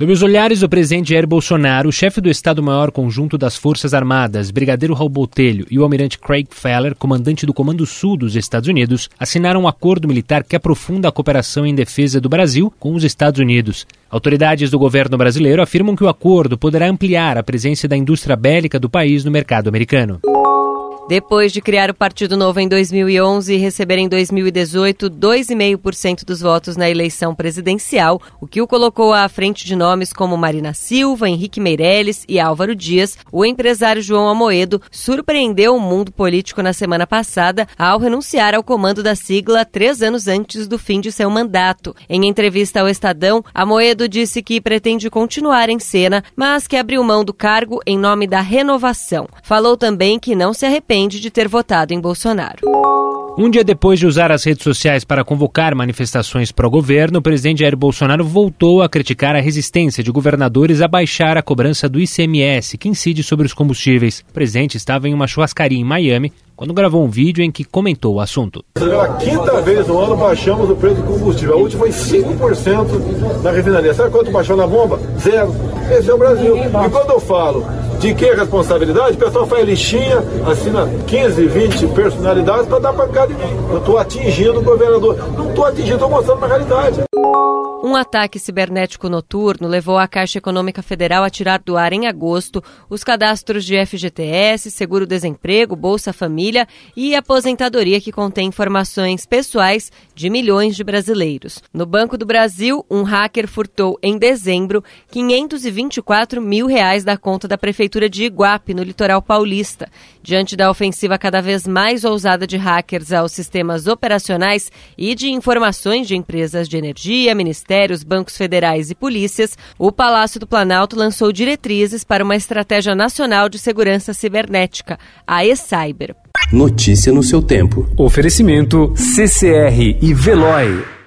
Sob os olhares do presidente Jair Bolsonaro, o chefe do Estado-Maior Conjunto das Forças Armadas, Brigadeiro Raul Botelho, e o almirante Craig Feller, comandante do Comando Sul dos Estados Unidos, assinaram um acordo militar que aprofunda a cooperação em defesa do Brasil com os Estados Unidos. Autoridades do governo brasileiro afirmam que o acordo poderá ampliar a presença da indústria bélica do país no mercado americano. Depois de criar o Partido Novo em 2011 e receber em 2018 2,5% dos votos na eleição presidencial, o que o colocou à frente de nomes como Marina Silva, Henrique Meirelles e Álvaro Dias, o empresário João Amoedo surpreendeu o mundo político na semana passada ao renunciar ao comando da sigla três anos antes do fim de seu mandato. Em entrevista ao Estadão, Amoedo disse que pretende continuar em cena, mas que abriu mão do cargo em nome da renovação. Falou também que não se arrepende arrepende de ter votado em Bolsonaro. Um dia depois de usar as redes sociais para convocar manifestações pró-governo, o presidente Jair Bolsonaro voltou a criticar a resistência de governadores a baixar a cobrança do ICMS, que incide sobre os combustíveis. O presidente estava em uma churrascaria em Miami quando gravou um vídeo em que comentou o assunto. Pela quinta vez no ano baixamos o preço do combustível. A última foi 5% na refinaria. Sabe quanto baixou na bomba? Zero. Esse é o Brasil. E quando eu falo de que responsabilidade? O pessoal faz lixinha, assina 15, 20 personalidades para dar pancada em mim. Eu estou atingindo o governador. Não estou atingindo, estou mostrando uma realidade. Um ataque cibernético noturno levou a Caixa Econômica Federal a tirar do ar em agosto os cadastros de FGTS, Seguro-Desemprego, Bolsa Família e Aposentadoria que contém informações pessoais de milhões de brasileiros. No Banco do Brasil, um hacker furtou em dezembro 524 mil reais da conta da Prefeitura de Iguape, no litoral paulista. Diante da ofensiva cada vez mais ousada de hackers aos sistemas operacionais e de informações de empresas de energia, ministérios, ministérios, bancos federais e polícias, o Palácio do Planalto lançou diretrizes para uma estratégia nacional de segurança cibernética, a e-Cyber. Notícia no seu tempo. Oferecimento CCR e Veloy.